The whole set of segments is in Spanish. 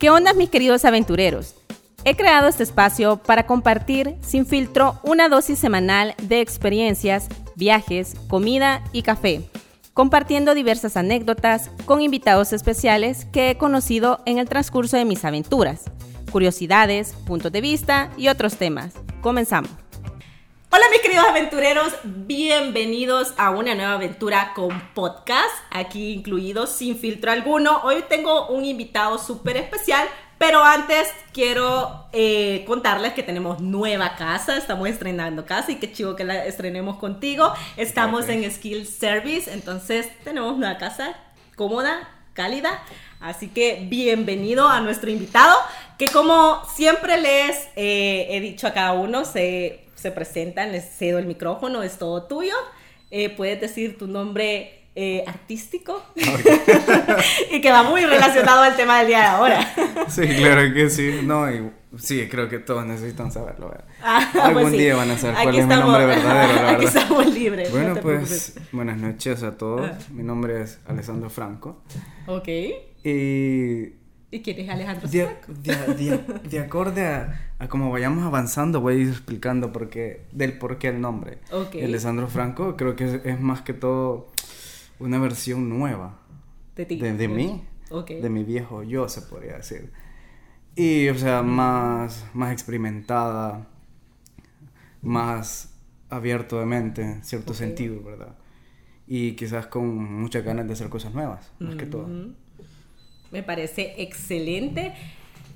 ¿Qué onda mis queridos aventureros? He creado este espacio para compartir sin filtro una dosis semanal de experiencias, viajes, comida y café, compartiendo diversas anécdotas con invitados especiales que he conocido en el transcurso de mis aventuras, curiosidades, puntos de vista y otros temas. Comenzamos. Hola mis queridos aventureros, bienvenidos a una nueva aventura con podcast, aquí incluido sin filtro alguno. Hoy tengo un invitado súper especial, pero antes quiero eh, contarles que tenemos nueva casa, estamos estrenando casa y qué chivo que la estrenemos contigo. Estamos en Skill Service, entonces tenemos una casa cómoda, cálida. Así que bienvenido a nuestro invitado, que como siempre les eh, he dicho a cada uno, se se presentan, les cedo el micrófono, es todo tuyo. Eh, puedes decir tu nombre eh, artístico y que va muy relacionado al tema del día de ahora. sí, claro que sí. No, y, sí, creo que todos necesitan saberlo. Ah, Algún pues sí. día van a saber Aquí cuál es mi nombre verdadero, la Aquí verdad. estamos libres. Bueno, no pues buenas noches a todos. Ah. Mi nombre es Alessandro Franco. Ok. Y ¿Y quién es Alejandro de, de- de- de acorde a, a cómo vayamos avanzando, voy a ir explicando por qué, del por qué el nombre. Ok. Alessandro Franco creo que es, es más que todo una versión nueva De ti. de, de mí, Ok. de mi viejo yo, se podría decir. Y, o sea, más, más experimentada, más abierto de mente, en cierto sentido, ¿verdad? Y quizás con muchas ganas de hacer cosas nuevas, más que todo. Me parece excelente.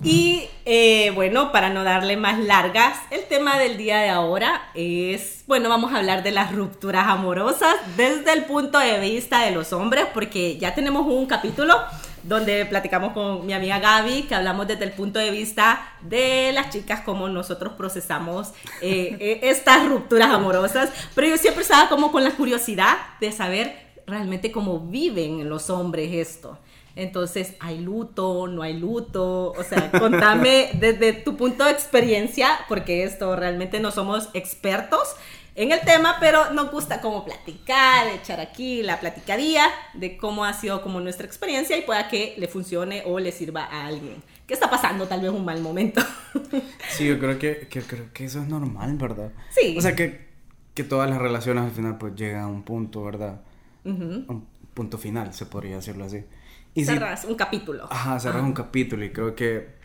Y eh, bueno, para no darle más largas, el tema del día de ahora es, bueno, vamos a hablar de las rupturas amorosas desde el punto de vista de los hombres, porque ya tenemos un capítulo donde platicamos con mi amiga Gaby, que hablamos desde el punto de vista de las chicas, cómo nosotros procesamos eh, eh, estas rupturas amorosas, pero yo siempre estaba como con la curiosidad de saber realmente cómo viven los hombres esto. Entonces, ¿hay luto? ¿No hay luto? O sea, contame desde tu punto de experiencia, porque esto realmente no somos expertos en el tema, pero nos gusta como platicar, echar aquí la platicadía de cómo ha sido como nuestra experiencia y pueda que le funcione o le sirva a alguien que está pasando tal vez un mal momento. Sí, yo creo que, que, creo que eso es normal, ¿verdad? Sí. O sea, que, que todas las relaciones al final pues llegan a un punto, ¿verdad? Un punto final, se podría decirlo así. Y si- Cerras un capítulo. Ajá, cerrar un capítulo y creo que,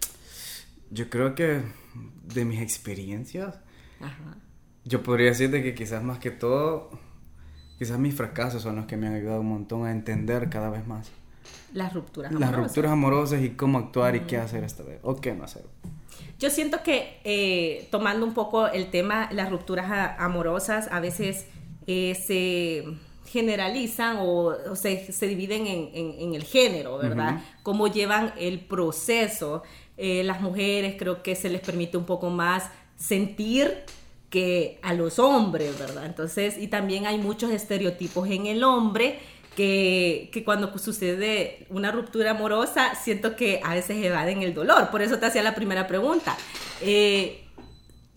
yo creo que de mis experiencias, Ajá. yo podría decir de que quizás más que todo, quizás mis fracasos son los que me han ayudado un montón a entender cada vez más Las rupturas las amorosas. rupturas amorosas y cómo actuar y qué hacer esta vez o qué no hacer. Yo siento que eh, tomando un poco el tema, las rupturas a- amorosas a veces eh, se generalizan o, o se, se dividen en, en- en el género, ¿verdad? Cómo llevan el proceso. Eh, las mujeres creo que se les permite un poco más sentir que a los hombres, ¿verdad? Entonces, y también hay muchos estereotipos en el hombre que, que cuando sucede una ruptura amorosa, siento que a veces evaden el dolor. Por eso te hacía la primera pregunta. Eh,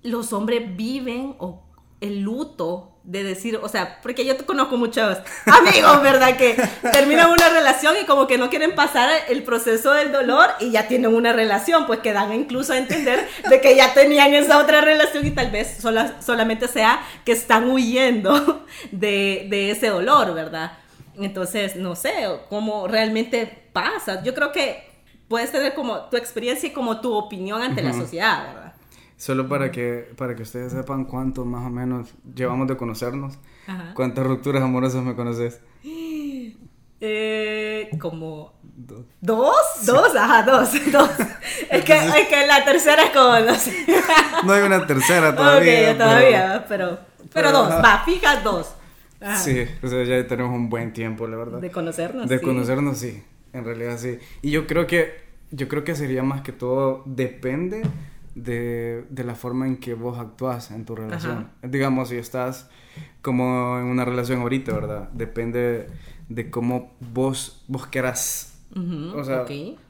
los hombres viven o el luto de decir, o sea, porque yo te conozco muchos amigos, ¿verdad? Que terminan una relación y como que no quieren pasar el proceso del dolor y ya tienen una relación, pues que dan incluso a entender de que ya tenían esa otra relación y tal vez sola- solamente sea que están huyendo de, de ese dolor, ¿verdad? Entonces, no sé cómo realmente pasa. Yo creo que puedes tener como tu experiencia y como tu opinión ante la sociedad, ¿verdad? Solo para que, para que ustedes sepan cuánto más o menos llevamos de conocernos, Ajá. cuántas rupturas amorosas me conoces. Eh, como Dos. dos, dos, ajá, dos, dos. Es que, es que la tercera es como, no sé. No hay una tercera todavía. ok, todavía, pero, pero, pero, dos, ajá. va, fija dos. Ajá. Sí, o sea, ya tenemos un buen tiempo, la verdad. De conocernos. De sí. conocernos, sí. En realidad, sí. Y yo creo que, yo creo que sería más que todo, depende de, de la forma en que vos actúas en tu relación. Digamos, si estás como en una relación ahorita, ¿verdad? Depende de cómo vos, vos querás O sea,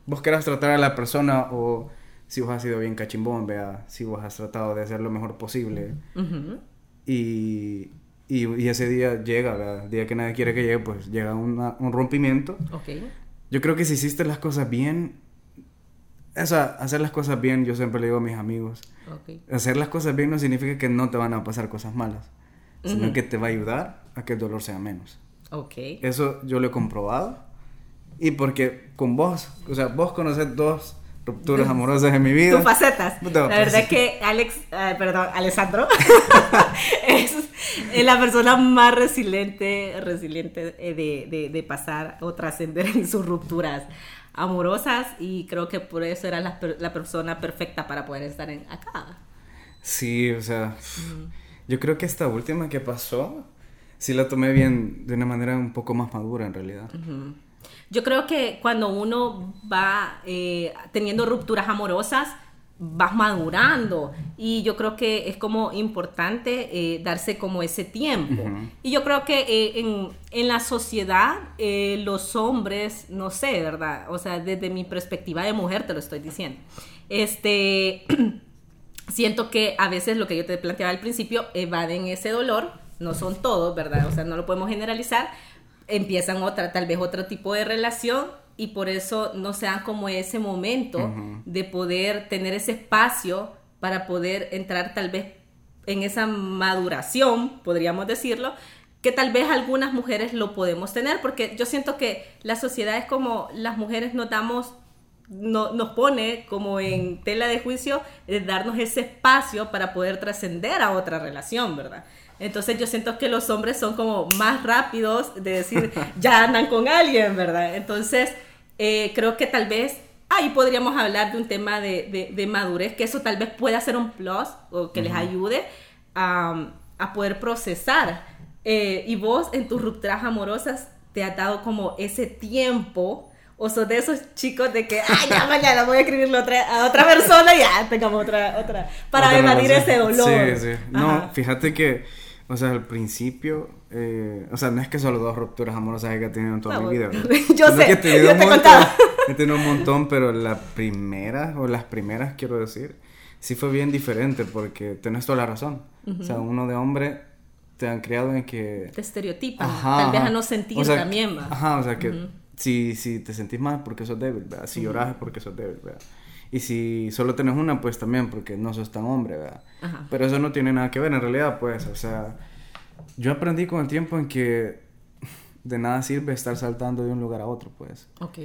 vos querás tratar a la persona o si vos has sido bien cachimbón, vea, si vos has tratado de hacer lo mejor posible y, y, y ese día llega, ¿verdad? el día que nadie quiere que llegue, pues llega una- un rompimiento. Yo creo que si hiciste las cosas bien, Eso, hacer las cosas bien, yo siempre le digo a mis amigos. Hacer las cosas bien no significa que no te van a pasar cosas malas, sino que te va a ayudar a que el dolor sea menos. Okay. Eso yo lo he comprobado. Y porque con vos, o sea, vos conoces dos rupturas amorosas en mi vida. Tus facetas. la verdad es que Alex, eh, perdón, Alessandro es, la persona más resiliente, resiliente eh, de, de, de pasar o trascender en sus rupturas amorosas y creo que por eso era la, la persona perfecta para poder estar en, acá. Sí, o sea, yo creo que esta última que pasó, sí la tomé bien, de una manera un poco más madura en realidad. Yo creo que cuando uno va eh, teniendo rupturas amorosas, vas madurando y yo creo que es como importante eh, darse como ese tiempo. Y yo creo que eh, en, en, la sociedad los hombres, no sé, ¿verdad? O sea, desde mi perspectiva de mujer te lo estoy diciendo. Este, siento que a veces lo que yo te planteaba al principio evaden ese dolor, no son todos, ¿verdad? O sea, no lo podemos generalizar, empiezan otra, tal vez otro tipo de relación y por eso no se dan como ese momento de poder tener ese espacio para poder entrar tal vez en esa maduración, podríamos decirlo, que tal vez algunas mujeres lo podemos tener, porque yo siento que la sociedad es como las mujeres nos damos, no, nos pone como en tela de juicio de darnos ese espacio para poder trascender a otra relación, ¿verdad? Entonces yo siento que los hombres son como más rápidos de decir, ya andan con alguien, ¿verdad? Entonces eh, creo que tal vez ahí podríamos hablar de un tema de, de, madurez, que eso tal vez pueda ser un plus o que les ayude a, a poder procesar. Eh, y vos en tus rupturas amorosas te ha dado como ese tiempo o sos de esos chicos de que, ay, ya mañana voy a escribirle otra, a otra persona y ya tengamos otra, otra, para evadir ese dolor. Sí, sí. No, fíjate que o sea, al principio, eh, o sea, no es que solo dos rupturas amorosas que he tenido en toda mi vida. yo sé, yo te he montón, He tenido un montón, pero la primera, o las primeras, quiero decir, sí fue bien diferente porque tenés toda la razón. O sea, uno de hombre te han criado en que... Te estereotipan, tal vez a no sentir también, ¿va? Ajá, o sea, que si, si te sentís mal porque sos débil, ¿verdad? Si lloras es porque sos débil, ¿verdad? Y si solo tenés una, pues también, porque no sos tan hombre, ¿verdad? Pero eso no tiene nada que ver en realidad, pues, o sea, yo aprendí con el tiempo en que de nada sirve estar saltando de un lugar a otro, pues. Ok.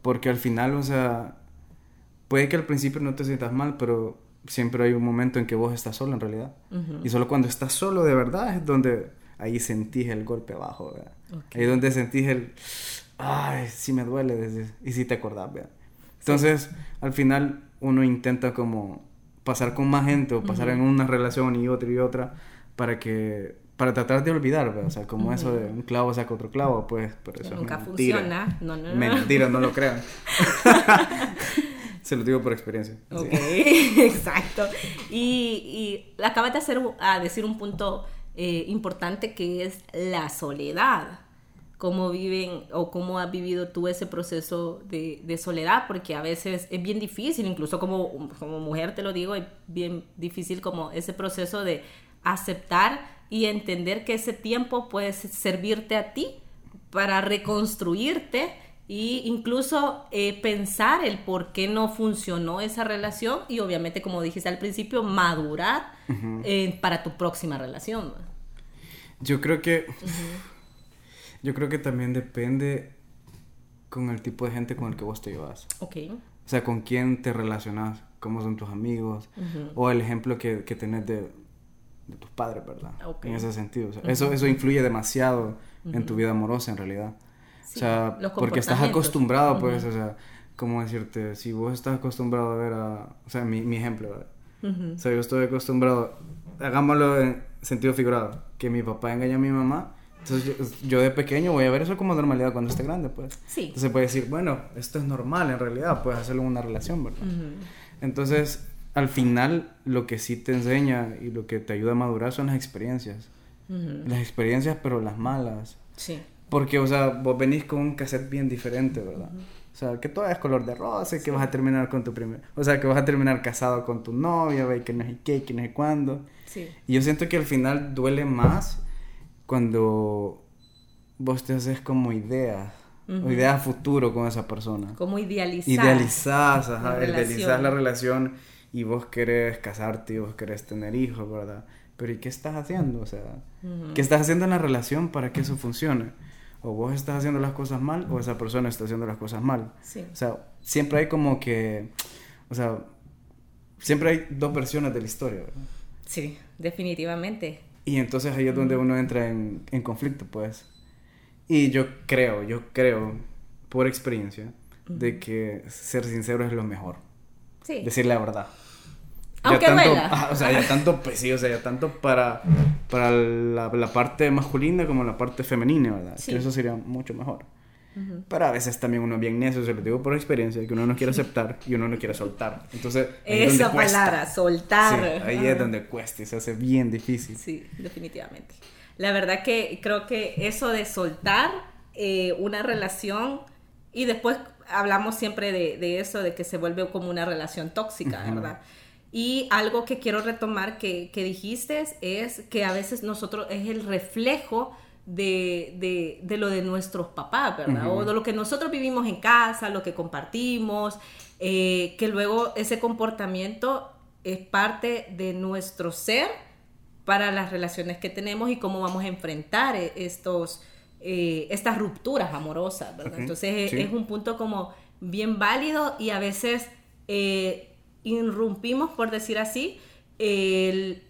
Porque al final, o sea, puede que al principio no te sientas mal, pero siempre hay un momento en que vos estás solo en realidad. Y solo cuando estás solo de verdad es donde ahí sentís el golpe abajo, ¿verdad? Ahí es donde sentís el, ay, sí me duele, y sí te acordás, ¿verdad? Entonces, al final uno intenta como pasar con más gente o pasar en una relación y otra y otra para que para tratar de olvidar, o sea, como eso de un clavo saca otro clavo, pues, por eso nunca funciona. No, no, no. Mentira, no lo crean. Se lo digo por experiencia. Ok, exacto. Y, y acabas de hacer, a decir un punto eh, importante que es la soledad cómo viven o cómo has vivido tú ese proceso de, de, soledad, porque a veces es bien difícil, incluso como, como mujer te lo digo, es bien difícil como ese proceso de aceptar y entender que ese tiempo puede servirte a ti para reconstruirte e incluso eh, pensar el por qué no funcionó esa relación y obviamente como dijiste al principio madurar eh, para tu próxima relación yo creo que yo creo que también depende con el tipo de gente con el que vos te llevas. Ok. O sea, con quién te relacionas, cómo son tus amigos, o el ejemplo que, que tenés de, de, tus padres, ¿verdad? En ese sentido. eso, eso influye demasiado en tu vida amorosa, en realidad. o sea, porque estás acostumbrado, pues, o sea, ¿cómo decirte? Si vos estás acostumbrado a ver a... O sea, mi, mi ejemplo, ¿verdad? O sea, yo estoy acostumbrado, hagámoslo en sentido figurado, que mi papá engaña a mi mamá entonces yo, de pequeño voy a ver eso como normalidad cuando esté grande, pues. Sí. Entonces puede decir, bueno, esto es normal en realidad, puedes hacerlo en una relación, ¿verdad? Entonces, al final, lo que sí te enseña y lo que te ayuda a madurar son las experiencias. Las experiencias, pero las malas. Sí. Porque, o sea, vos venís con un cassette bien diferente, ¿verdad? O sea, que todo es color de rosa y que vas a terminar con tu primer... O sea, que vas a terminar casado con tu novia, y que no sé qué, que no sé cuándo. Sí. Y yo siento que al final duele más cuando vos te haces como ideas o ideas futuro con esa persona. Como idealizar. Idealizás, ajá, la idealizás la relación y vos querés casarte y vos querés tener hijos, ¿verdad? Pero ¿y qué estás haciendo? O sea, ¿qué estás haciendo en la relación para que eso funcione? O vos estás haciendo las cosas mal o esa persona está haciendo las cosas mal. Sí. O sea, siempre hay como que, o sea, siempre hay dos versiones de la historia, ¿verdad? Sí, definitivamente. Y entonces ahí es donde uno entra en, en conflicto, pues. Y yo creo, yo creo, por experiencia, de que ser sincero es lo mejor. Sí. Decir la verdad. Aunque ya tanto, ah, o sea, ya tanto, pues sí, o sea, ya tanto para, para la, la parte masculina como la parte femenina, ¿verdad? Sí. Que eso sería mucho mejor. Pero a veces también uno es bien necio, se lo digo por experiencia, que uno no quiere aceptar y uno no quiere soltar. Entonces, ahí es Esa cuesta. palabra, soltar. Sí, ahí es donde cuesta y se hace bien difícil. Sí, definitivamente. La verdad que creo que eso de soltar eh, una relación y después hablamos siempre de, de eso, de que se vuelve como una relación tóxica. ¿verdad? Y algo que quiero retomar que, que dijiste es que a veces nosotros es el reflejo de, de, de lo de nuestros papás, ¿verdad? O de lo que nosotros vivimos en casa, lo que compartimos, eh, que luego ese comportamiento es parte de nuestro ser para las relaciones que tenemos y cómo vamos a enfrentar eh, estos, eh, estas rupturas amorosas, ¿verdad? Entonces sí. es un punto como bien válido y a veces eh, irrumpimos, por decir así, el,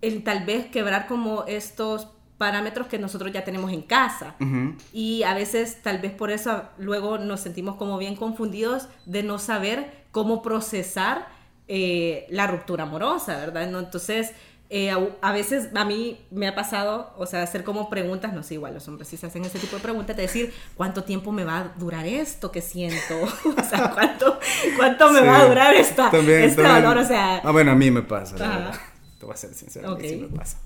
el tal vez quebrar como estos parámetros que nosotros ya tenemos en casa. Ujú. Y a veces tal vez por eso luego nos sentimos como bien confundidos de no saber cómo procesar eh, la ruptura amorosa, ¿verdad? ¿No? Entonces, eh, a, a veces a mí me ha pasado, o sea, hacer como preguntas, no sé, igual los hombres sí se hacen ese tipo de preguntas, de decir, ¿cuánto tiempo me va a durar esto que siento? o sea, ¿cuánto, cuánto me Sí. va a durar esta, También, este también. valor? O sea, Ah, bueno, a mí me pasa. Te voy a ser sincero, a mí sí me pasa.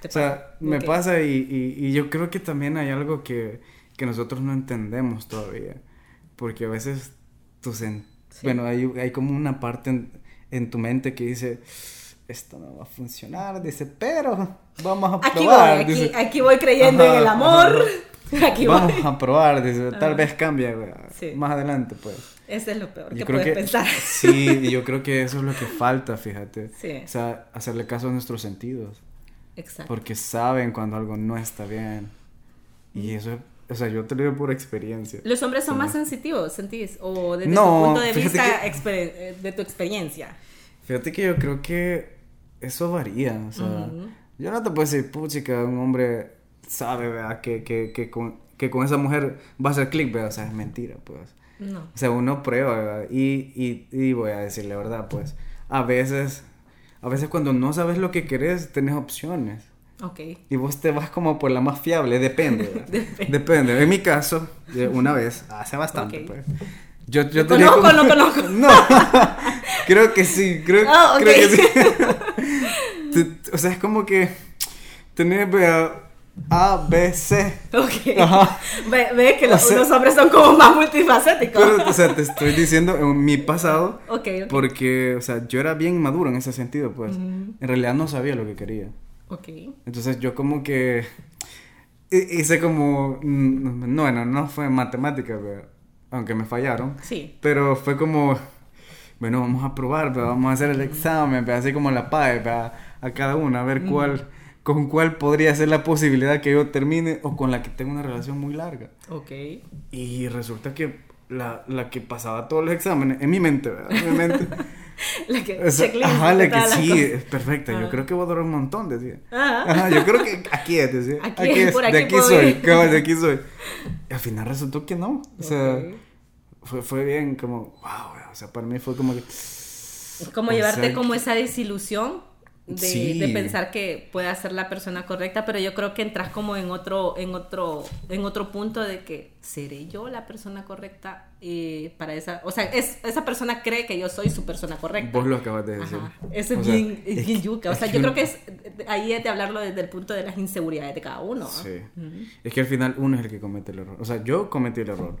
¿Te O sea, pasa? me pasa y, y- y yo creo que también hay algo que, que nosotros no entendemos todavía. Porque a veces sen- Sí. Bueno, hay, hay como una parte en, en tu mente que dice, esto no va a funcionar, dice, pero vamos a Aquí probar. voy, aquí, dice, aquí voy creyendo Ajá, en el amor. Aquí vamos voy. a probar, dice, tal Ajá. vez Sí. más adelante, pues. Eso es lo peor Yo que puedes que pensar. sí, y yo creo que eso es lo que falta, fíjate. Sí. O sea, hacerle caso a nuestros sentidos. Exacto. Porque saben cuando algo no está bien. Y eso, o sea, yo te lo digo por experiencia. Los hombres son Sí. más sensitivos, ¿sentís? O desde No, tu punto de vista, que- eh, de tu experiencia. Fíjate que yo creo que eso varía. O sea, Ujú. yo no te puedo decir, puchica, un hombre sabe, ¿verdad? Que, que, que, con, que con esa mujer va a hacer clic, ¿verdad? O sea, es mentira, pues. No. O sea, uno prueba, ¿verdad? Y, y, y voy a decirle la verdad, pues. A veces, a veces cuando no sabes lo que querés, tenés opciones. Ok. Y vos te vas como por la más fiable, depende. Depende. Depende. En mi caso, una vez, hace bastante, pues. Yo, yo Lo conozco, como- lo conozco. No, creo que sí, creo, Ah, creo que sí. O sea, es como que tenés vea, A, B, C. Ok. Ajá. Ve, ve que O los, sea- los hombres son como más multifacéticos. Pero, o sea, te estoy diciendo en mi pasado ok, ok. porque, o sea, yo era bien maduro en ese sentido, pues. Ujú. En realidad no sabía lo que quería. Ok. Entonces yo como que hi- hice como, mm, no, bueno, no fue matemática, pero- aunque me fallaron, Sí. pero fue como, bueno, vamos a probar, pero vamos a hacer el examen, pero así como la PAE, pero a cada una, a ver cuál, con cuál podría ser la posibilidad que yo termine o con la que tenga una relación muy larga. Ok. Y resulta que la, la que pasaba todos los exámenes, en mi mente, ¿verdad? En mi mente. La que, o sea, ajá, de la que sí, cosas. es perfecta. Yo Ajá. creo que voy a durar un montón, decía. Ajá. Ajá, yo creo que aquí es, decía. Aquí Aquí, es, es, por de aquí aquí puedo soy, de aquí soy. Y al final resultó que no. O sea, fue, fue bien como, wow, o sea, para mí fue como que... Como O llevarte sea, como esa desilusión de, Sí. de pensar que pueda ser la persona correcta, pero yo creo que entras como en otro, en otro, en otro punto de que seré yo la persona correcta eh, para esa, o sea, es, esa persona cree que yo soy su persona correcta. Vos lo acabas de decir. Ajá. Eso es O sea, bien, es es bien que- yuca. O sea, yo un- creo que es ahí es de hablarlo desde el punto de las inseguridades de cada uno. ¿no? Sí. Es que al final uno es el que comete el error. O sea, yo cometí el error.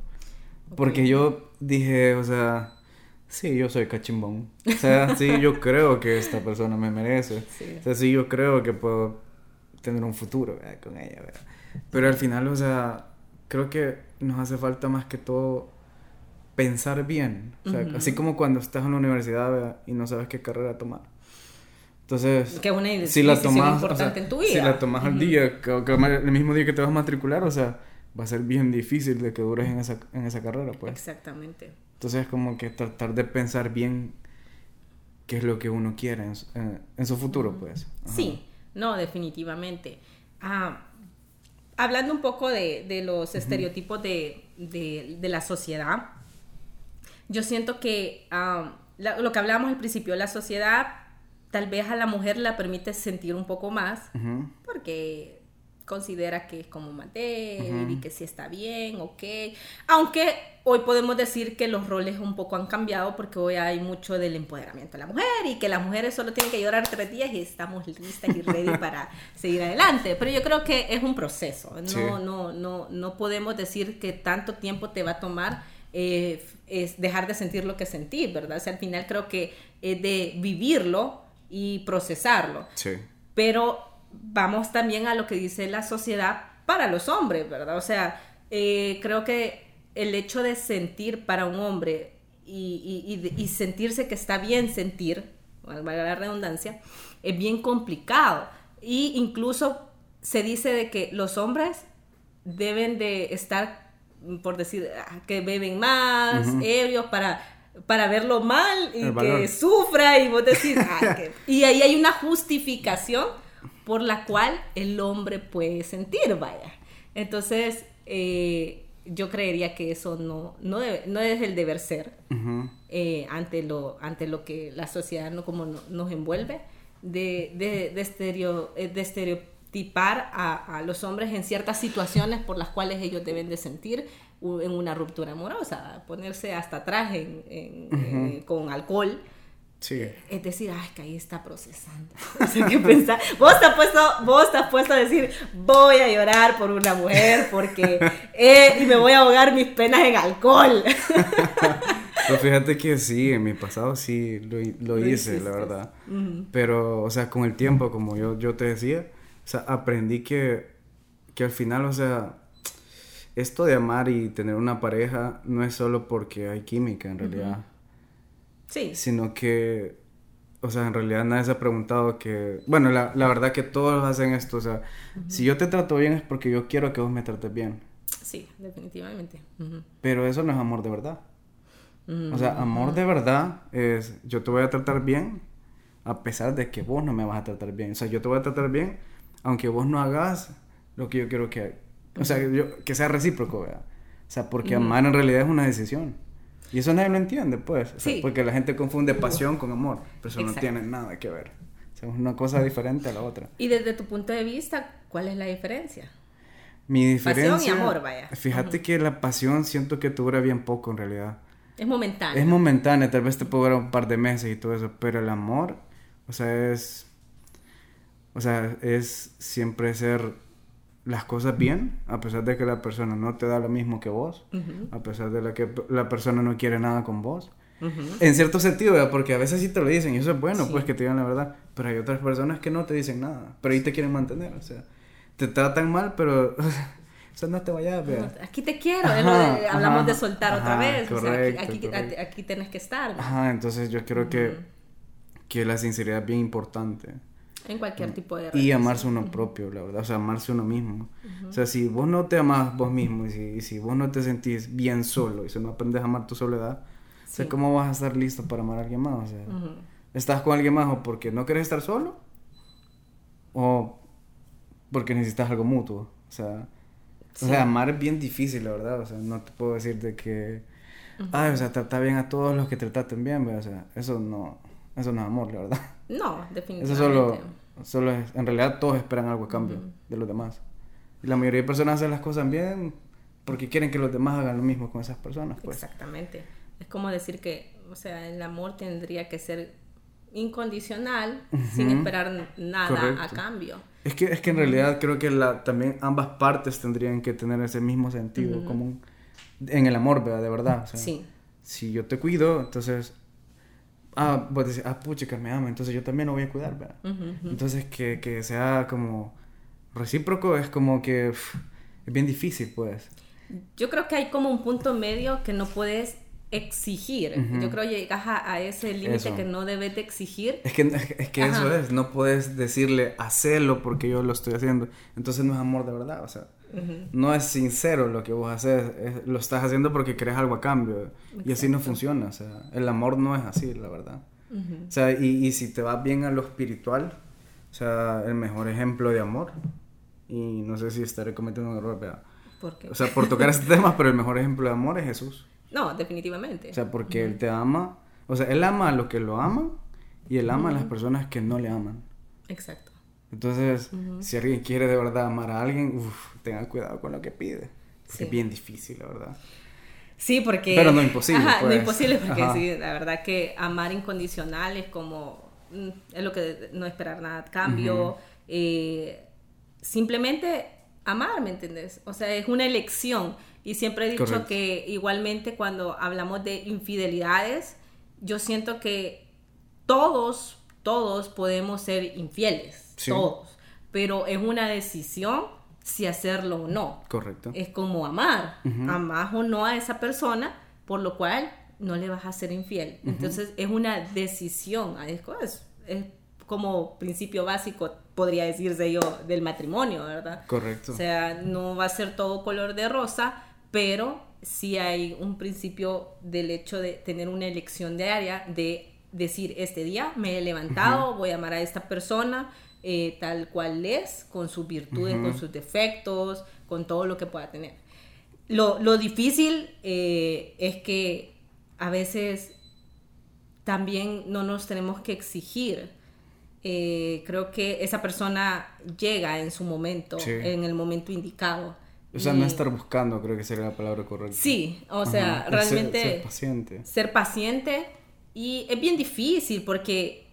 Porque yo dije, o sea, sí, yo soy cachimbón. O sea, sí, yo creo que esta persona me merece. Sí. O sea, sí, yo creo que puedo tener un futuro ¿verdad? con ella, ¿verdad? Pero al final, o sea, creo que nos hace falta más que todo pensar bien. O sea, así como cuando estás en la universidad y no sabes qué carrera tomar. Entonces, que una si la tomas, importante en tu vida. Si la tomas al día, que, el mismo día que te vas a matricular, o sea, va a ser bien difícil de que dures en esa, en esa carrera, pues. Exactamente. Entonces, como que tratar de pensar bien qué es lo que uno quiere en, en, su futuro, pues. Sí, no, definitivamente. Ah, hablando un poco de, de los estereotipos de, de, de, la sociedad, yo siento que ah, lo que hablábamos al principio, la sociedad tal vez a la mujer la permite sentir un poco más, porque considera que es como más y que sí está bien, ok. Aunque hoy podemos decir que los roles un poco han cambiado porque hoy hay mucho del empoderamiento de la mujer y que las mujeres solo tienen que llorar tres días y estamos listas y ready para seguir adelante. Pero yo creo que es un proceso. No, no, no, no podemos decir que tanto tiempo te va a tomar. Eh, es dejar de sentir lo que sentís, ¿verdad? O sea, al final creo que es de vivirlo y procesarlo. Sí. Pero vamos también a lo que dice la sociedad para los hombres, ¿verdad? O sea, eh, creo que el hecho de sentir para un hombre y, sentirse que está bien sentir, valga la redundancia, es bien complicado. Y incluso se dice de que los hombres deben de estar, por decir, ah, que beben más, ebrios, para, para verlo mal y que sufra y vos decís, ah, y ahí hay una justificación por la cual el hombre puede sentir, vaya. Entonces, eh, yo creería que eso no, no, no es el deber ser eh, ante, lo, ante lo que la sociedad no, como nos envuelve, de, de, de, estereo, eh, de estereotipar a, a, los hombres en ciertas situaciones por las cuales ellos deben de sentir en una ruptura amorosa, ponerse hasta atrás en, con alcohol Sí. Es decir, ay, que ahí está procesando. O sea, ¿qué pensar? Vos estás puesto, vos estás puesto a decir, voy a llorar por una mujer porque, eh, y me voy a ahogar mis penas en alcohol. Pero fíjate que sí, en mi pasado sí lo, lo, hice, la verdad. Pero, o sea, con el tiempo, como yo, yo te decía, o sea, aprendí que, que al final, o sea, esto de amar y tener una pareja no es solo porque hay química, en realidad. Sí. Sino que, o sea, en realidad nadie se ha preguntado que, bueno, la, la verdad que todos hacen esto, o sea, si yo te trato bien es porque yo quiero que vos me trates bien. Sí, definitivamente. Pero eso no es amor de verdad. O sea, amor de verdad es yo te voy a tratar bien a pesar de que vos no me vas a tratar bien. O sea, yo te voy a tratar bien aunque vos no hagas lo que yo quiero que... O sea, yo, que sea recíproco, ¿verdad? O sea, porque amar en realidad es una decisión. Y eso nadie lo entiende, pues. porque la gente confunde pasión con amor, pero eso no tiene nada que ver. es una cosa diferente a la otra. Y desde tu punto de vista, ¿cuál es la diferencia? Mi diferencia... Pasión y amor, vaya. Fíjate que la pasión siento que dura bien poco en realidad. Es momentánea. Es momentánea, tal vez te puede durar un par de meses y todo eso, pero el amor, o sea, es... O sea, es siempre ser las cosas bien, a pesar de que la persona no te da lo mismo que vos, a pesar de la que la persona no quiere nada con vos. En cierto sentido, porque a veces sí te lo dicen y eso es bueno, pues que te digan la verdad, pero hay otras personas que no te dicen nada, pero ahí te quieren mantener, o sea, te tratan mal, pero... O sea, no te vayas, vea. Aquí te quiero, hablamos de soltar otra vez, o sea, aquí, aquí, aquí, tienes que estar. Ajá, entonces yo creo que, que la sinceridad es bien importante. En cualquier tipo de Y amarse uno propio, la verdad. O sea, amarse uno mismo. O sea, si vos no te amas vos mismo y si, si, vos no te sentís bien solo y si no aprendes a amar tu soledad, o ¿cómo vas a estar listo para amar a alguien más? O sea, ¿estás con alguien más o porque no quieres estar solo? ¿O porque necesitas algo mutuo? O sea, o sea, amar es bien difícil, la verdad. O sea, no te puedo decir de que, ay, o sea, trata bien a todos los que te traten bien, o sea, eso no, eso no es amor, la verdad. No, definitivamente. Eso solo, solo es, en realidad todos esperan algo a cambio de los demás. Y la mayoría de personas hacen las cosas bien porque quieren que los demás hagan lo mismo con esas personas, pues. Exactamente. Es como decir que, o sea, el amor tendría que ser incondicional sin esperar nada a cambio. Es que, es que en realidad creo que la, también ambas partes tendrían que tener ese mismo sentido común en el amor, ¿verdad? De verdad. sí. Si yo te cuido, entonces ah, vos decís, ah, pucha, que me ama, entonces yo también lo voy a cuidar, ¿verdad? Entonces, que, que, sea como recíproco es como que es bien difícil, pues. Yo creo que hay como un punto medio que no puedes exigir. Yo creo que llegas a, ese límite que no debes de exigir. Es que, es que eso es, no puedes decirle, hacelo porque yo lo estoy haciendo. Entonces no es amor de verdad, o sea, no es sincero lo que vos haces, lo estás haciendo porque querés algo a cambio. Y así no funciona, o sea, el amor no es así, la verdad. O sea, y, y si te vas bien a lo espiritual, o sea, el mejor ejemplo de amor, y no sé si estaré cometiendo un error, pero... ¿Por qué? O sea, por tocar este tema, pero el mejor ejemplo de amor es Jesús. No, definitivamente. O sea, porque Él te ama, o sea, Él ama a los que lo aman y Él ama a las personas que no le aman. Exacto. Entonces, si alguien quiere de verdad amar a alguien, uf, tengan cuidado con lo que pide. Es bien difícil, la verdad. Sí, porque... Pero no imposible. Ajá, no pues. imposible, porque sí, la verdad que amar incondicional es como... mm, Es lo que no esperar nada cambio. eh, simplemente amar, ¿me entiendes? O sea, es una elección. Y siempre he dicho Correcto. que igualmente cuando hablamos de infidelidades, yo siento que todos, todos podemos ser infieles. Sí. Todos. Pero es una decisión si hacerlo o no. Correcto. Es como amar. Amás o no a esa persona, por lo cual no le vas a ser infiel. Entonces es una decisión. Es, es- es como principio básico, podría decirse yo, del matrimonio, ¿verdad? Correcto. O sea, no va a ser todo color de rosa, pero sí hay un principio del hecho de tener una elección diaria, de decir, este día me he levantado, voy a amar a esta persona eh, tal cual es, con sus virtudes, con sus defectos, con todo lo que pueda tener. Lo, lo difícil eh, es que a veces también no nos tenemos que exigir. Eh, creo que esa persona llega en su momento, Sí. en el momento indicado. O sea, Y- no estar buscando, creo que sería la palabra correcta. Sí, o sea, Ajá, realmente Ser, ser paciente. ser paciente y es bien difícil porque,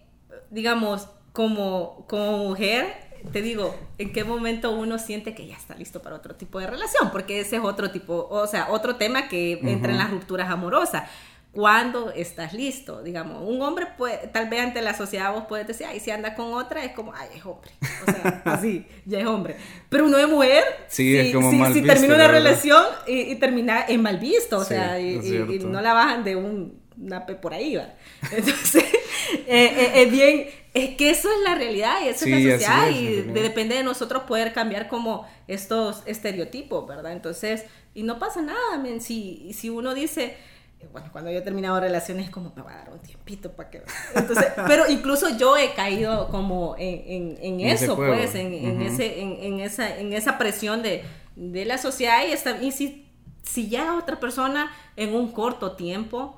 digamos, como, como mujer, te digo, ¿en qué momento uno siente que ya está listo para otro tipo de relación? Porque ese es otro tipo, o sea, otro tema que entra en las rupturas amorosas. ¿Cuándo estás listo? Digamos, un hombre puede, tal vez ante la sociedad vos puedes decir, ay, si anda con otra, es como, ay, es hombre. O sea, así, ya es hombre. Pero uno de mujer, Sí, es si, como si- mal si visto, termina una relación y, y termina en mal visto, o Sí, sea, y, es y- no la bajan de un nape por ahí, ¿va? Entonces, eh, eh, es bien, es que eso es la realidad y eso Sí, es la sociedad es, y de- depende de nosotros poder cambiar como estos estereotipos, ¿verdad? Entonces, y no pasa nada, men, si, si uno dice, eh, bueno, cuando yo he terminado relaciones es como, me va a dar un tiempito para que... Entonces, pero incluso yo he caído como en, en, en ese eso, pues, en, en Ujú. ese, en, en esa, en esa presión de, de la sociedad y, esta, y si, si ya otra persona en un corto tiempo,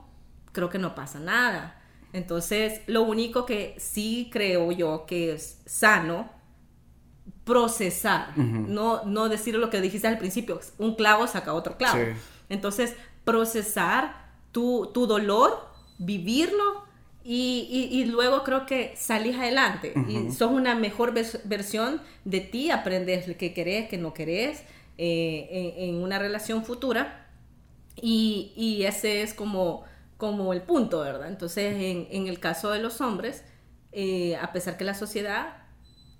creo que no pasa nada. Entonces, lo único que sí creo yo que es sano, procesar, no, no decir lo que dijiste al principio, un clavo saca otro clavo. Sí. Entonces, procesar tu, tu dolor, vivirlo y, y- y luego creo que salís adelante y sos una mejor vers- versión de ti, aprendes lo que querés, que no querés eh, en, en una relación futura y, y ese es como, como el punto, ¿verdad? Entonces, en, en el caso de los hombres, eh, a pesar que la sociedad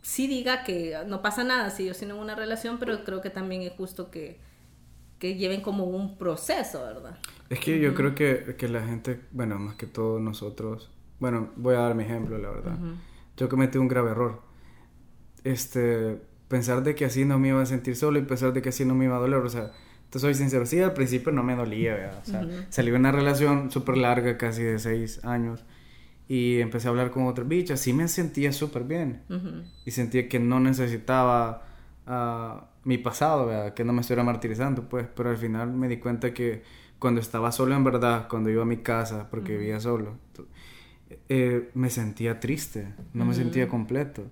sí diga que no pasa nada si ellos tienen una relación, pero creo que también es justo que, que lleven como un proceso, ¿verdad? Es que yo creo que, que la gente, bueno, más que todo nosotros, bueno, voy a dar mi ejemplo, la verdad. Yo cometí un grave error. Este, pensar de que así no me iba a sentir solo y pensar de que así no me iba a doler, o sea, te soy sincero, sí, al principio no me dolía, ¿verdad? O sea, salí de una relación súper larga, casi de seis años, y empecé a hablar con otras bichas, sí me sentía súper bien, Ujú. y sentía que no necesitaba ah, mi pasado, ¿verdad? que no me estuviera martirizando, pues, pero al final me di cuenta que cuando estaba solo en verdad, cuando iba a mi casa, porque vivía solo, eh, me sentía triste, no me sentía completo,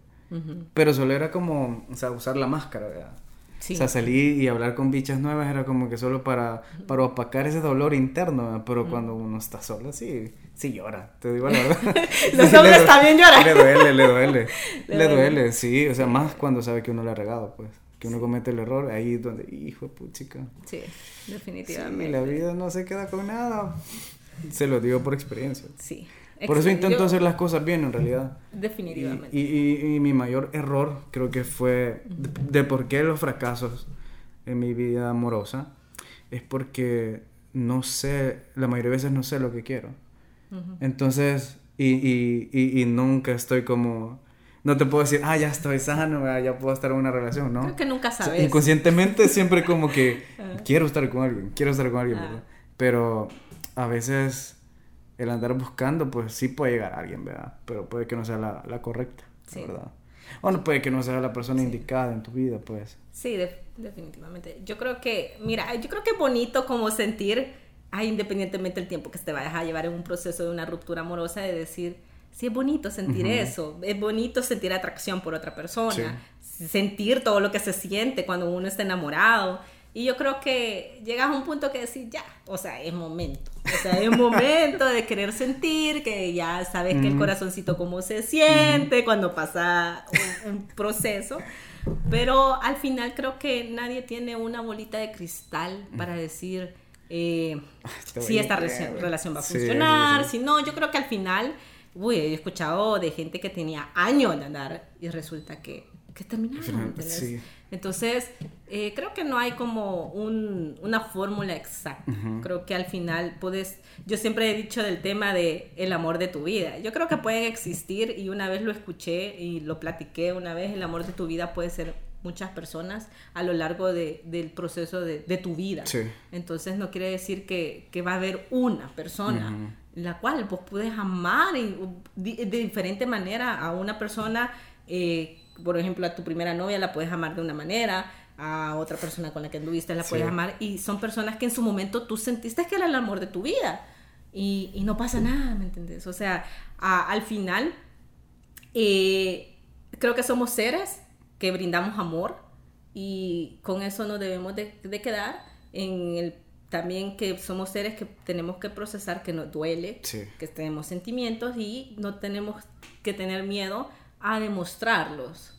pero solo era como, o sea, usar la máscara, ¿verdad? Sí. O sea, salir y hablar con bichas nuevas era como que solo para, para opacar ese dolor interno, ¿verdad? pero cuando uno está solo, sí, sí llora, te digo la verdad. Los Sí, hombres también lloran. Le duele, le duele. Le le duele. duele, sí, o sea, más cuando sabe que uno le ha regado, pues, que uno comete el error, ahí es donde, hijo de puchica. Sí, Sí, definitivamente. la vida no se queda con nada. Se lo digo por experiencia. Sí. Por eso intento yo- hacer las cosas bien en realidad. Definitivamente. y, y- y mi mayor error creo que fue de, de por qué los fracasos en mi vida amorosa es porque no sé, la mayoría de veces no sé lo que quiero. Entonces, y, y, y, nunca estoy como... No te puedo decir, ah, ya estoy sano, ya puedo estar en una relación, ¿no? Creo que nunca sabes. inconscientemente siempre como que quiero estar con alguien, quiero estar con alguien, ¿verdad? Pero a veces el andar buscando, pues sí puede llegar a alguien, ¿verdad? Pero puede que no sea la, la correcta, ¿verdad? O no puede que no sea la persona indicada en tu vida, pues. Sí, definitivamente. Yo creo que, mira, yo creo que es bonito como sentir, ay, independientemente del tiempo que te vayas a llevar en un proceso de una ruptura amorosa, de decir, sí, es bonito sentir eso, es bonito sentir atracción por otra persona, sentir todo lo que se siente cuando uno está enamorado y yo creo que llegas a un punto que decir, ya, o sea, es momento. O sea, es momento de querer sentir, que ya sabes que el corazoncito cómo se siente cuando pasa un, proceso. Pero al final creo que nadie tiene una bolita de cristal para decir eh, si esta relación va a funcionar, si no. Yo creo que al final, uy, he escuchado de gente que tenía años de andar y resulta que que terminaron. Entonces, eh, creo que no hay como una fórmula exacta. Creo que al final puedes, yo siempre he dicho del tema de el amor de tu vida. Yo creo que pueden existir y una vez lo escuché y lo platiqué una vez, el amor de tu vida puede ser muchas personas a lo largo del proceso de, tu vida. Entonces no quiere decir que, va a haber una persona la cual vos puedes amar de, diferente manera a una persona eh, por ejemplo, a tu primera novia la puedes amar de una manera, a otra persona con la que anduviste la puedes amar y son personas que en su momento tú sentiste que era el amor de tu vida. Y, y no pasa nada, ¿me entiendes? O sea, al final eh, creo que somos seres que brindamos amor y con eso no debemos de, quedar en el también que somos seres que tenemos que procesar que nos duele, que tenemos sentimientos y no tenemos que tener miedo a demostrarlos.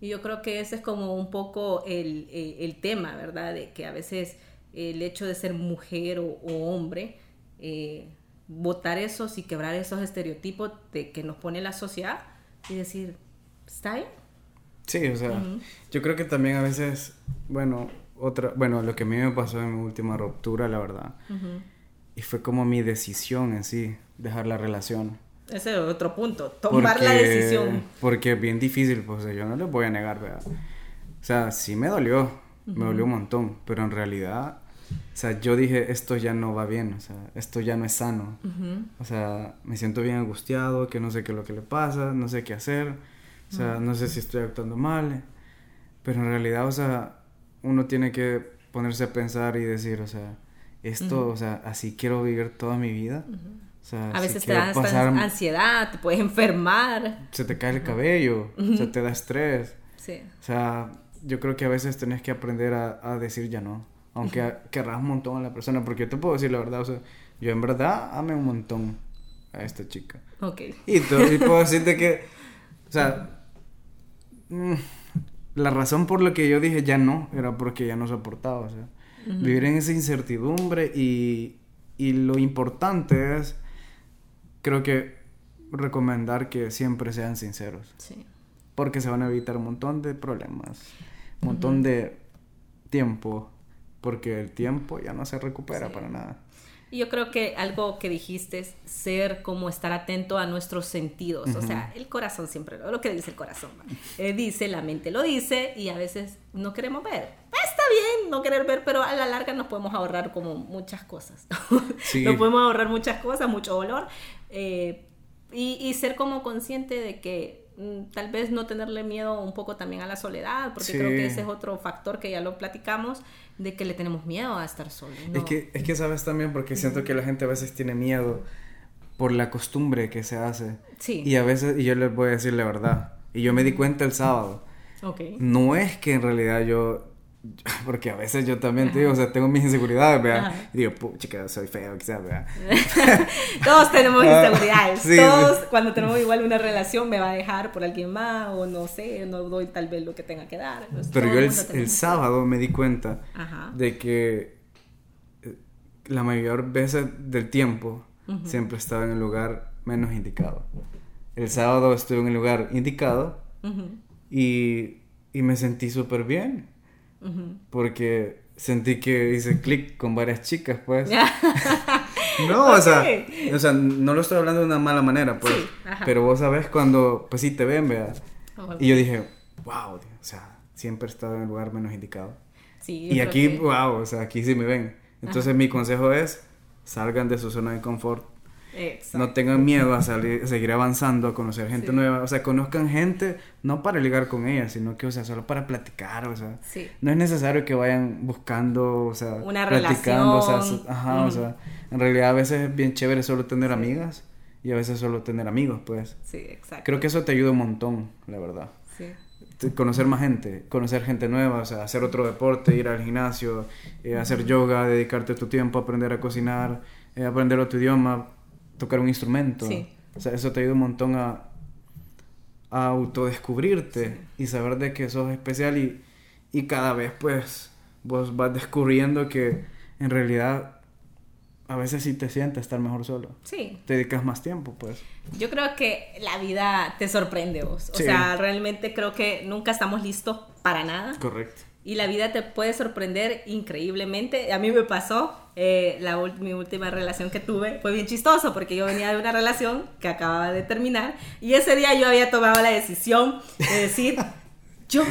Y yo creo que ese es como un poco el, el, tema, ¿verdad? De que a veces el hecho de ser mujer o, hombre, eh, votar esos y quebrar esos estereotipos de que nos pone la sociedad y decir, ¿está bien? Sí, o sea, yo creo que también a veces, bueno, otra, bueno, lo que a mí me pasó en mi última ruptura, la verdad, y fue como mi decisión en sí, dejar la relación. Ese es otro punto, tomar la decisión. Porque es bien difícil, pues yo no les voy a negar, ¿verdad? O sea, sí me dolió, me dolió un montón, pero en realidad, o sea, yo dije, esto ya no va bien, o sea, esto ya no es sano. O sea, me siento bien angustiado, que no sé qué es lo que le pasa, no sé qué hacer, o sea, no sé si estoy actuando mal, pero en realidad, o sea, uno tiene que ponerse a pensar y decir, o sea, esto, o sea, así quiero vivir toda mi vida a veces te da ansiedad, te puedes enfermar. Se te cae el cabello, se te da estrés. Sí. O sea, yo creo que a veces tenés que aprender a, decir ya no. Aunque querrás un montón a la persona. Porque yo te puedo decir la verdad, o sea, yo en verdad amé un montón a esta chica. Ok. Y, puedo decirte que, o sea, mm, la razón por la que yo dije ya no era porque ya no soportaba, o sea, vivir en esa incertidumbre y, y lo importante es creo que recomendar que siempre sean sinceros. Sí. Porque se van a evitar un montón de problemas, un montón de tiempo, porque el tiempo ya no se recupera para nada. Y yo creo que algo que dijiste es ser como estar atento a nuestros sentidos. O sea, el corazón siempre, lo que dice el corazón, eh, dice, la mente lo dice y a veces no queremos ver. Está bien no querer ver, pero a la larga nos podemos ahorrar como muchas cosas. Sí. nos podemos ahorrar muchas cosas, mucho dolor. Eh, y, ser como consciente de que mm, tal vez no tenerle miedo un poco también a la soledad, porque creo que ese es otro factor que ya lo platicamos, de que le tenemos miedo a estar solo. Es, que, es que sabes también, porque siento que la gente a veces tiene miedo por la costumbre que se hace. Sí. Y a veces, y yo les voy a decir la verdad, y yo me di cuenta el sábado. Okay. No es que en realidad yo porque a veces yo también te digo, o sea, tengo mis inseguridades, ¿verdad? Y digo, chica, soy feo, quizás, ¿verdad? Todos tenemos ah, inseguridades. Todos, cuando tenemos igual una relación, me va a dejar por alguien más, o no sé, no doy tal vez lo que tenga que dar. Pero yo el, sábado me di cuenta de que eh, la mayor veces del tiempo siempre estaba en el lugar menos indicado. El sábado estuve en el lugar indicado y, y me sentí súper bien porque sentí que hice clic con varias chicas, pues. no, o sea, o sea, no lo estoy hablando de una mala manera, pues. pero vos sabés cuando, pues sí te ven, vea. Y yo dije, wow, o sea, siempre he estado en el lugar menos indicado. Sí, y aquí, wow, o sea, aquí sí me ven. Entonces mi consejo es, salgan de su zona de confort no tengan miedo a, salir, seguir avanzando, a conocer gente nueva. O sea, conozcan gente no para ligar con ella, sino que, o sea, solo para platicar. O sea, no es necesario que vayan buscando, o sea, una platicando. Relación. O sea, ajá, o sea, en realidad a veces es bien chévere solo tener amigas y a veces solo tener amigos, pues. Sí, exacto. Creo que eso te ayuda un montón, la verdad. Sí conocer más gente, conocer gente nueva, o sea, hacer otro deporte, ir al gimnasio, eh, hacer yoga, dedicarte tu tiempo a aprender a cocinar, eh, aprender otro idioma, tocar un instrumento. O sea, eso te ayuda un montón a, a autodescubrirte y saber de que sos especial y, y cada vez pues vos vas descubriendo que en realidad a veces sí te sientes estar mejor solo. Sí. Te dedicas más tiempo, pues. Yo creo que la vida te sorprende vos. O sea, realmente creo que nunca estamos listos para nada. Correcto y la vida te puede sorprender increíblemente. A mí me pasó, eh, la, mi última relación que tuve fue bien chistoso porque yo venía de una relación que acababa de terminar y ese día yo había tomado la decisión de decir, yo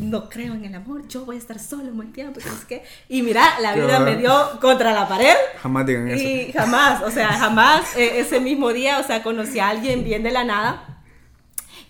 no creo en el amor, yo voy a estar solo un buen tiempo, y mira, la vida me dio contra la pared. Jamás digan eso. Y jamás, o sea, jamás eh, ese mismo día, o sea, conocí a alguien bien de la nada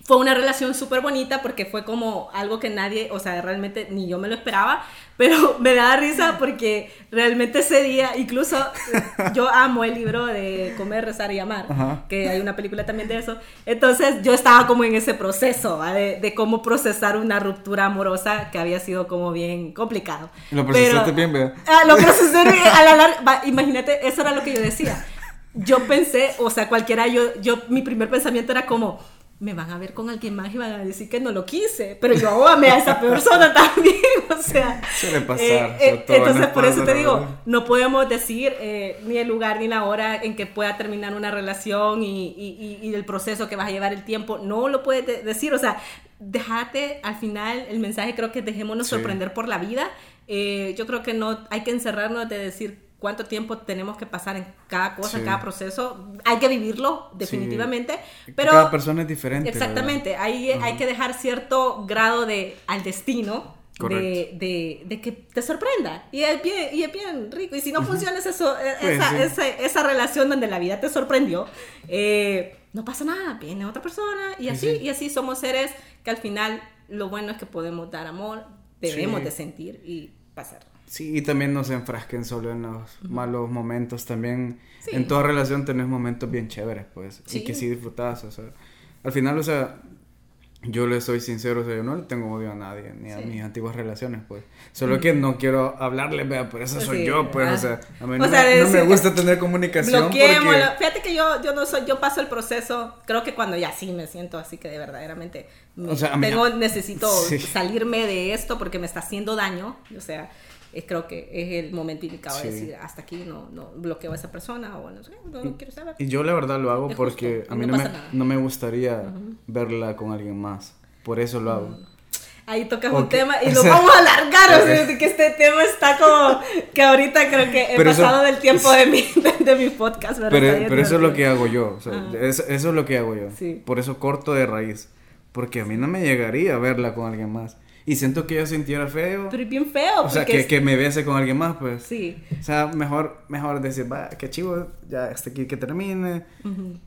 fue una relación súper bonita porque fue como algo que nadie, o sea, realmente ni yo me lo esperaba, pero me da risa porque realmente ese día, incluso yo amo el libro de Comer, Rezar y Amar, que hay una película también de eso, entonces yo estaba como en ese proceso de, cómo procesar una ruptura amorosa que había sido como bien complicado. Lo procesaste bien, vea. Ah, lo procesé a la larga, imagínate, eso era lo que yo decía. Yo pensé, o sea, cualquiera, yo, yo, mi primer pensamiento era como me van a ver con alguien más y van a decir que no lo quise, pero yo amé a esa persona también, o sea. Suele pasar. Eh, eh, entonces, por eso te digo, no podemos decir eh, ni el lugar ni la hora en que pueda terminar una relación y, y, y, el proceso que vas a llevar el tiempo, no lo puedes decir, o sea, déjate al final el mensaje, creo que dejémonos sorprender por la vida. yo creo que no hay que encerrarnos de decir cuánto tiempo tenemos que pasar en cada cosa, en cada proceso. Hay que vivirlo, definitivamente. Pero cada persona es diferente. Exactamente. Hay, hay que dejar cierto grado de al destino. De, de, de, que te sorprenda. Y es, bien, y es bien rico. Y si no funciona eso, e, esa, esa, esa, relación donde la vida te sorprendió, eh, no pasa nada. Viene otra persona y así. Y así somos seres que al final lo bueno es que podemos dar amor, debemos de sentir y pasar. Sí, y también no se enfrasquen solo en los malos momentos. También en toda relación tenés momentos bien chéveres, pues. Y que sí disfrutás, o sea. Al final, o sea, yo le soy sincero, o sea, yo no le tengo odio a nadie, ni a mis antiguas relaciones, pues. Solo que no quiero hablarle, vea, por eso pues soy yo, pues, o ah. sea, a mí no, me, gusta tener comunicación. Porque... Fíjate que yo, yo no soy, yo paso el proceso, creo que cuando ya sí me siento así que de verdaderamente o sea, tengo, necesito salirme de esto porque me está haciendo daño, o sea, creo que es el momento indicado de decir hasta aquí no, no bloqueo a esa persona o no sé, no, quiero saber. Y yo la verdad lo hago porque a mí no, me, no, me, gustaría verla con alguien más. Por eso lo hago. Ahí tocas un tema y lo vamos a alargar, o sea, que este tema está como que ahorita creo que he pasado del tiempo de mi, de, mi podcast. Pero, pero eso es lo que hago yo, o sea, eso, es lo que hago yo. Por eso corto de raíz, porque a mí no me llegaría verla con alguien más y siento que ella sintiera feo. Pero es bien feo. O sea, que, que, me bese con alguien más, pues. Sí. O sea, mejor, mejor decir, va, qué chivo, ya este aquí que termine,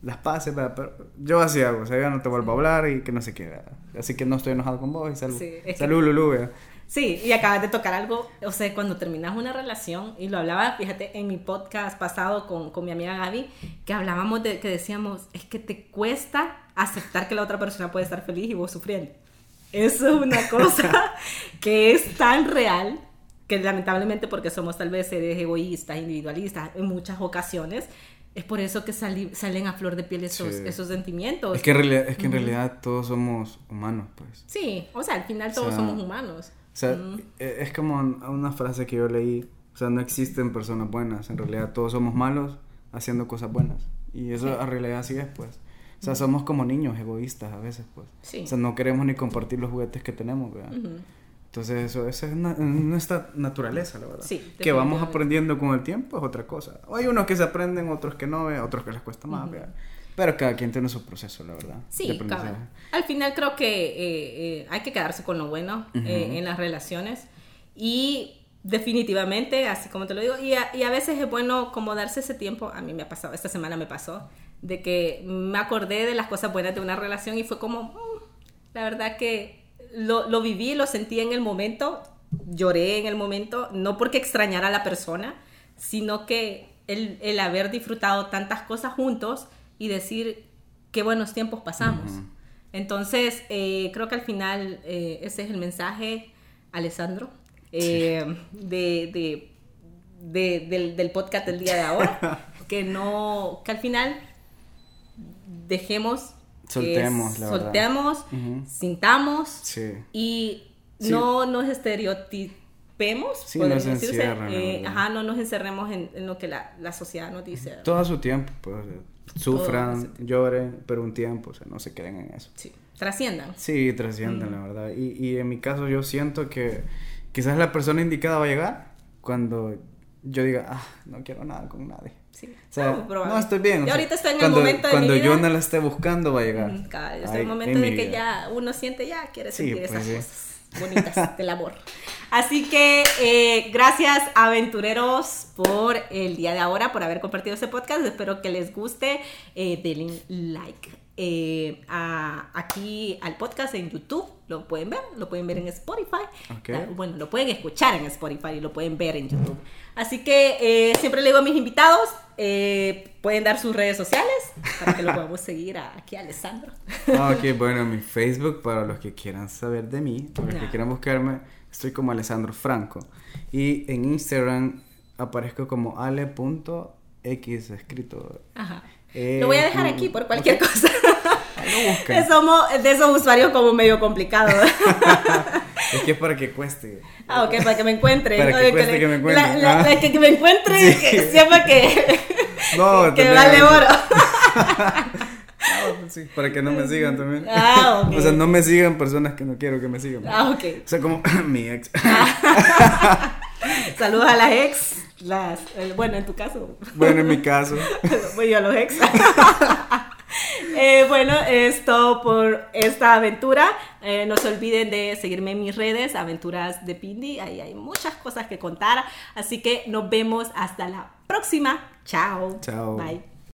las pases, va, pero yo así hago, o sea, ya no te vuelvo a hablar y que no sé qué, así que no estoy enojado con vos y salud. Sí, salud, Lulu, Sí, y acabas de tocar algo, o sea, cuando terminas una relación, y lo hablaba, fíjate, en mi podcast pasado con, con mi amiga Gaby, que hablábamos de que decíamos, es que te cuesta aceptar que la otra persona puede estar feliz y vos sufriendo. Eso es una cosa que es tan real que lamentablemente porque somos tal vez seres egoístas, individualistas en muchas ocasiones, es por eso que salen a flor de piel esos, esos sentimientos. Es que, en realidad, es que en realidad todos somos humanos, pues. Sí, o sea, al final todos somos humanos. O sea, e, es como una frase que yo leí, o sea, no existen personas buenas, en realidad todos somos malos haciendo cosas buenas. Y eso en realidad así es, pues. O sea, somos como niños egoístas a veces, pues. O sea, no queremos ni compartir los juguetes que tenemos, ¿verdad? Entonces eso, es nuestra naturaleza, la verdad. Sí, que vamos aprendiendo con el tiempo es otra cosa. Hay unos que se aprenden, otros que no, otros que les cuesta más. Pero cada quien tiene su proceso, la verdad. Sí, al final creo que eh, eh, hay que quedarse con lo bueno eh, en las relaciones. Y definitivamente, así como te lo digo, y a, y a veces es bueno como darse ese tiempo. A mí me ha pasado, esta semana me pasó, de que me acordé de las cosas buenas de una relación y fue como, mm, la verdad que lo, lo viví, lo sentí en el momento, lloré en el momento, no porque extrañara a la persona, sino que el, el haber disfrutado tantas cosas juntos y decir qué buenos tiempos pasamos. Entonces, eh, creo que al final eh, ese es el mensaje, Alessandro, eh, de, de, del, del, podcast del día de ahora, que no, que al final dejemos Soltemos, la soltemos, sintamos y no nos estereotipemos. Sí, no, eh, ajá, no nos encerremos en, lo que la, la, sociedad nos dice. Todo su tiempo, pues, sufran, lloren, pero un tiempo, o sea, no se queden en eso. Sí, trasciendan. Sí, trasciendan, la verdad. Y, y en mi caso yo siento que quizás la persona indicada va a llegar cuando yo diga, ah, no quiero nada con nadie. Sí. O sea, no, estoy bien. Yo ahorita estoy en cuando, el momento de Cuando mi vida, yo no la esté buscando, va a llegar. estoy en el momento de que ya uno siente ya, quiere sentir pues esas cosas bonitas del amor. Así que eh, gracias aventureros por el día de ahora, por haber compartido este podcast. Espero que les guste. Eh, denle like eh, aquí al podcast en YouTube. Lo pueden ver, lo pueden ver en Spotify. Bueno, lo pueden escuchar en Spotify y lo pueden ver en YouTube. Así que eh, siempre le digo a mis invitados, eh, pueden dar sus redes sociales para que lo podamos seguir aquí a Alessandro. Ah, ok, bueno, mi Facebook para los que quieran saber de mí, para los que quieran buscarme, estoy como Alessandro Franco. Y en Instagram aparezco como ale.x escrito. Ajá. Lo voy a dejar aquí por cualquier cosa. Somos de esos usuarios como medio complicados. es que es para que cueste. Ah, ok, para que me encuentre. Para que cueste que, me encuentre. La, la, ah. que, me encuentre sepa que, no, que vale oro. sí, para que no me sigan también. Ah, ok. O sea, no me sigan personas que no quiero que me sigan. Ah, ok. O sea, como mi ex. Saludos a las ex. Las, bueno, en tu caso. Bueno, en mi caso. Voy yo a los ex. Eh, bueno, es todo por esta aventura. Eh, no se olviden de seguirme en mis redes, Aventuras de Pindi. Ahí hay muchas cosas que contar. Así que nos vemos hasta la próxima. Chao. Chao. Bye.